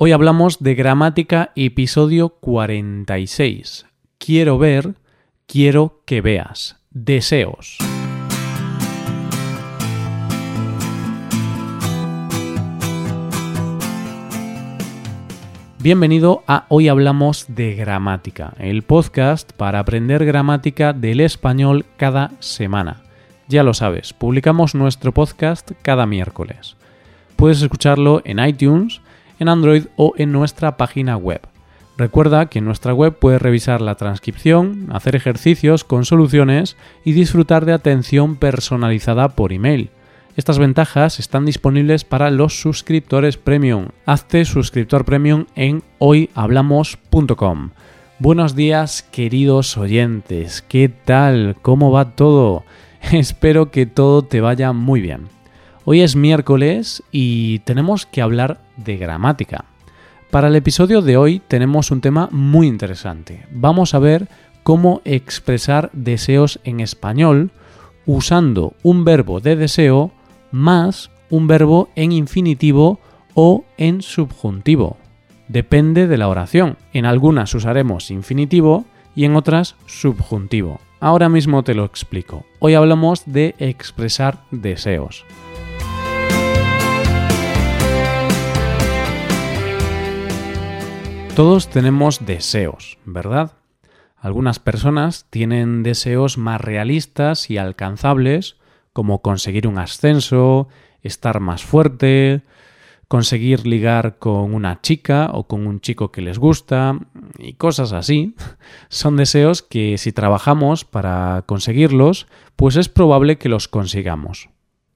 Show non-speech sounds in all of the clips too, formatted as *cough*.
Hoy hablamos de gramática episodio 46. Quiero ver, quiero que veas. Deseos. Bienvenido a Hoy Hablamos de Gramática, el podcast para aprender gramática del español cada semana. Ya lo sabes, publicamos nuestro podcast cada miércoles. Puedes escucharlo en iTunes, en Android o en nuestra página web. Recuerda que en nuestra web puedes revisar la transcripción, hacer ejercicios con soluciones y disfrutar de atención personalizada por email. Estas ventajas están disponibles para los suscriptores premium. Hazte suscriptor premium en hoyhablamos.com. Buenos días queridos oyentes, ¿qué tal? ¿Cómo va todo? *laughs* Espero que todo te vaya muy bien. Hoy es miércoles y tenemos que hablar de gramática. Para el episodio de hoy tenemos un tema muy interesante. Vamos a ver cómo expresar deseos en español usando un verbo de deseo más un verbo en infinitivo o en subjuntivo. Depende de la oración. En algunas usaremos infinitivo y en otras subjuntivo. Ahora mismo te lo explico. Hoy hablamos de expresar deseos. Todos tenemos deseos, ¿verdad? Algunas personas tienen deseos más realistas y alcanzables, como conseguir un ascenso, estar más fuerte, conseguir ligar con una chica o con un chico que les gusta y cosas así. *laughs* Son deseos que si trabajamos para conseguirlos, pues es probable que los consigamos.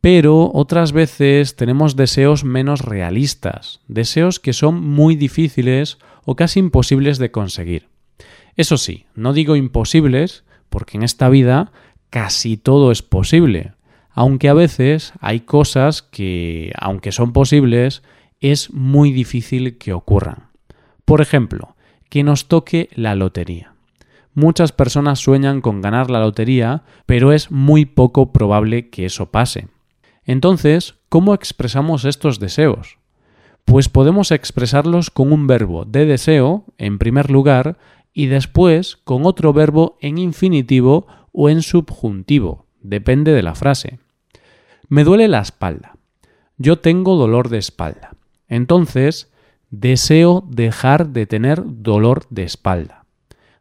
Pero otras veces tenemos deseos menos realistas, deseos que son muy difíciles o casi imposibles de conseguir. Eso sí, no digo imposibles, porque en esta vida casi todo es posible, aunque a veces hay cosas que, aunque son posibles, es muy difícil que ocurran. Por ejemplo, que nos toque la lotería. Muchas personas sueñan con ganar la lotería, pero es muy poco probable que eso pase. Entonces, ¿cómo expresamos estos deseos? Pues podemos expresarlos con un verbo de deseo, en primer lugar, y después con otro verbo en infinitivo o en subjuntivo, depende de la frase. Me duele la espalda. Yo tengo dolor de espalda. Entonces, deseo dejar de tener dolor de espalda.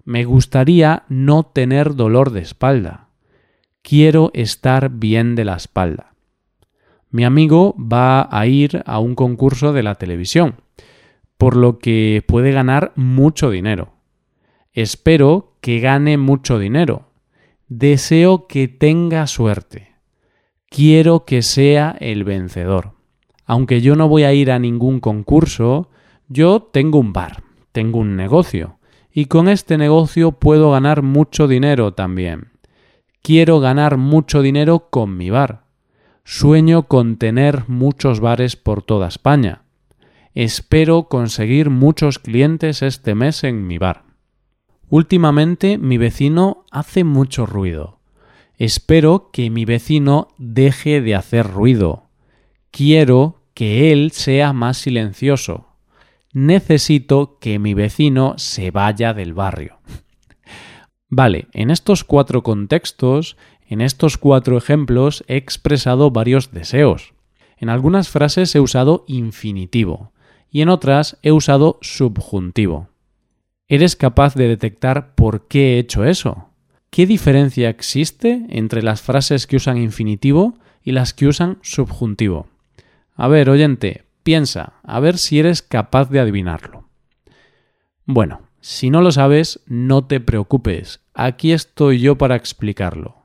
Me gustaría no tener dolor de espalda. Quiero estar bien de la espalda. Mi amigo va a ir a un concurso de la televisión, por lo que puede ganar mucho dinero. Espero que gane mucho dinero. Deseo que tenga suerte. Quiero que sea el vencedor. Aunque yo no voy a ir a ningún concurso, yo tengo un bar, tengo un negocio, y con este negocio puedo ganar mucho dinero también. Quiero ganar mucho dinero con mi bar. Sueño con tener muchos bares por toda España. Espero conseguir muchos clientes este mes en mi bar. Últimamente mi vecino hace mucho ruido. Espero que mi vecino deje de hacer ruido. Quiero que él sea más silencioso. Necesito que mi vecino se vaya del barrio. *laughs* Vale, en estos cuatro contextos en estos cuatro ejemplos he expresado varios deseos. En algunas frases he usado infinitivo y en otras he usado subjuntivo. ¿Eres capaz de detectar por qué he hecho eso? ¿Qué diferencia existe entre las frases que usan infinitivo y las que usan subjuntivo? A ver, oyente, piensa, a ver si eres capaz de adivinarlo. Bueno, si no lo sabes, no te preocupes, aquí estoy yo para explicarlo.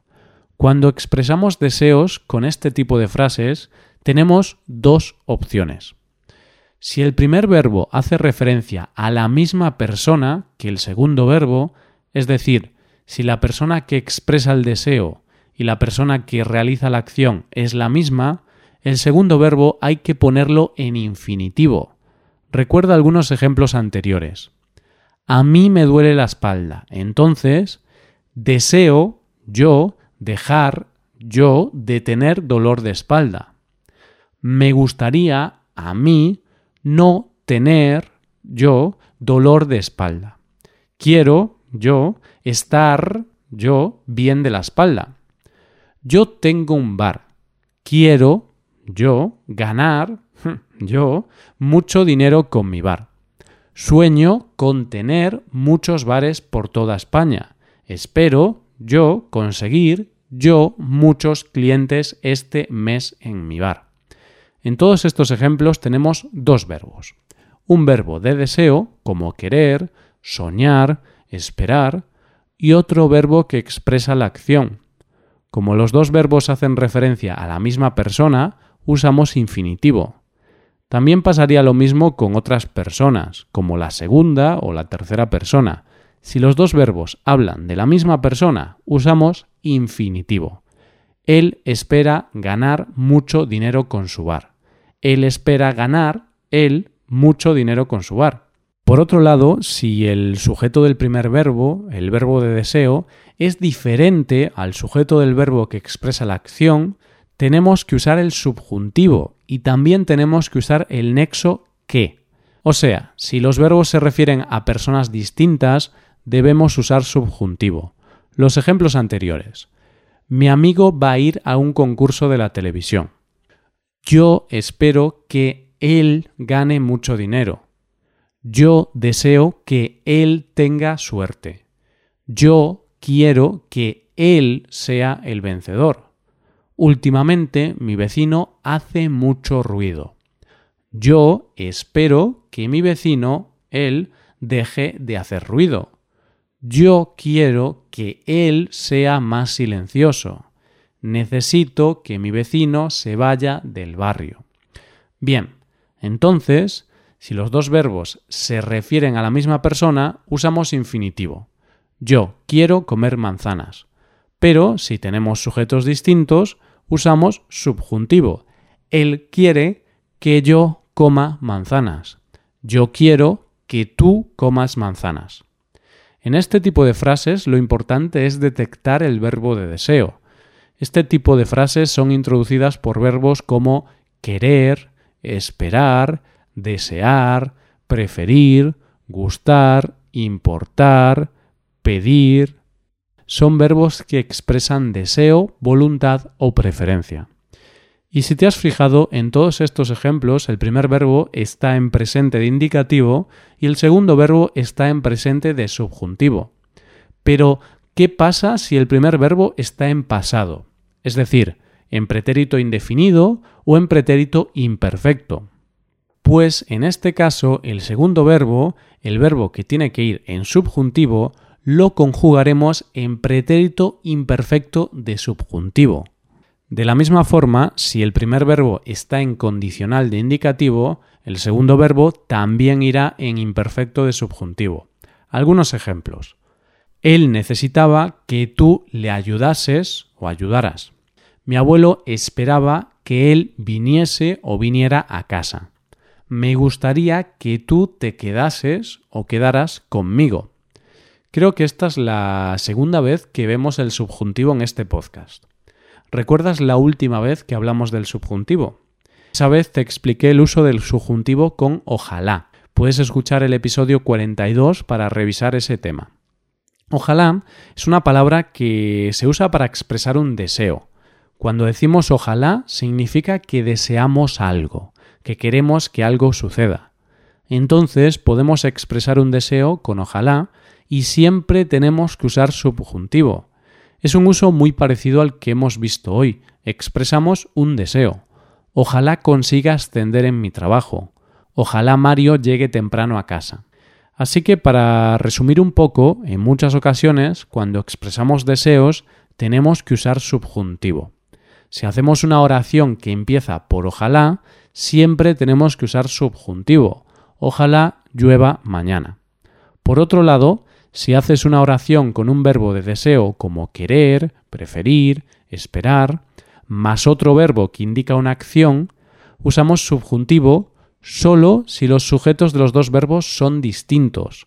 Cuando expresamos deseos con este tipo de frases, tenemos dos opciones. Si el primer verbo hace referencia a la misma persona que el segundo verbo, es decir, si la persona que expresa el deseo y la persona que realiza la acción es la misma, el segundo verbo hay que ponerlo en infinitivo. Recuerda algunos ejemplos anteriores. A mí me duele la espalda. Entonces, deseo, yo, dejar yo de tener dolor de espalda. Me gustaría a mí no tener, yo, dolor de espalda. Quiero, yo, estar, yo, bien de la espalda. Yo tengo un bar. Quiero, yo, ganar, *laughs* yo, mucho dinero con mi bar. Sueño con tener muchos bares por toda España. Espero, yo, conseguir, yo, muchos clientes este mes en mi bar. En todos estos ejemplos tenemos dos verbos. Un verbo de deseo, como querer, soñar, esperar, y otro verbo que expresa la acción. Como los dos verbos hacen referencia a la misma persona, usamos infinitivo. También pasaría lo mismo con otras personas, como la segunda o la tercera persona. Si los dos verbos hablan de la misma persona, usamos infinitivo. Él espera ganar mucho dinero con su bar. Él espera ganar, él, mucho dinero con su bar. Por otro lado, si el sujeto del primer verbo, el verbo de deseo, es diferente al sujeto del verbo que expresa la acción, tenemos que usar el subjuntivo y también tenemos que usar el nexo que. O sea, si los verbos se refieren a personas distintas, debemos usar subjuntivo. Los ejemplos anteriores. Mi amigo va a ir a un concurso de la televisión. Yo espero que él gane mucho dinero. Yo deseo que él tenga suerte. Yo quiero que él sea el vencedor. Últimamente mi vecino hace mucho ruido. Yo espero que mi vecino, él, deje de hacer ruido. Yo quiero que él sea más silencioso. Necesito que mi vecino se vaya del barrio. Bien, entonces, si los dos verbos se refieren a la misma persona, usamos infinitivo. Yo quiero comer manzanas. Pero si tenemos sujetos distintos, usamos subjuntivo. Él quiere que yo coma manzanas. Yo quiero que tú comas manzanas. En este tipo de frases lo importante es detectar el verbo de deseo. Este tipo de frases son introducidas por verbos como querer, esperar, desear, preferir, gustar, importar, pedir, son verbos que expresan deseo, voluntad o preferencia. Y si te has fijado, en todos estos ejemplos el primer verbo está en presente de indicativo y el segundo verbo está en presente de subjuntivo. Pero, ¿qué pasa si el primer verbo está en pasado? Es decir, en pretérito indefinido o en pretérito imperfecto. Pues en este caso, el segundo verbo, el verbo que tiene que ir en subjuntivo, lo conjugaremos en pretérito imperfecto de subjuntivo. De la misma forma, si el primer verbo está en condicional de indicativo, el segundo verbo también irá en imperfecto de subjuntivo. Algunos ejemplos. Él necesitaba que tú le ayudases o ayudaras. Mi abuelo esperaba que él viniese o viniera a casa. Me gustaría que tú te quedases o quedaras conmigo. Creo que esta es la segunda vez que vemos el subjuntivo en este podcast. ¿Recuerdas la última vez que hablamos del subjuntivo? Esa vez te expliqué el uso del subjuntivo con ojalá. Puedes escuchar el episodio 42 para revisar ese tema. Ojalá es una palabra que se usa para expresar un deseo. Cuando decimos ojalá significa que deseamos algo, que queremos que algo suceda. Entonces podemos expresar un deseo con ojalá y siempre tenemos que usar subjuntivo. Es un uso muy parecido al que hemos visto hoy. Expresamos un deseo. Ojalá consiga ascender en mi trabajo. Ojalá Mario llegue temprano a casa. Así que para resumir un poco, en muchas ocasiones, cuando expresamos deseos, tenemos que usar subjuntivo. Si hacemos una oración que empieza por ojalá, siempre tenemos que usar subjuntivo. Ojalá llueva mañana. Por otro lado, si haces una oración con un verbo de deseo como querer, preferir, esperar, más otro verbo que indica una acción, usamos subjuntivo solo si los sujetos de los dos verbos son distintos.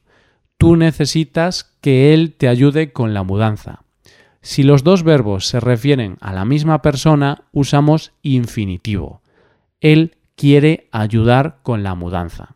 Tú necesitas que él te ayude con la mudanza. Si los dos verbos se refieren a la misma persona, usamos infinitivo. Él quiere ayudar con la mudanza.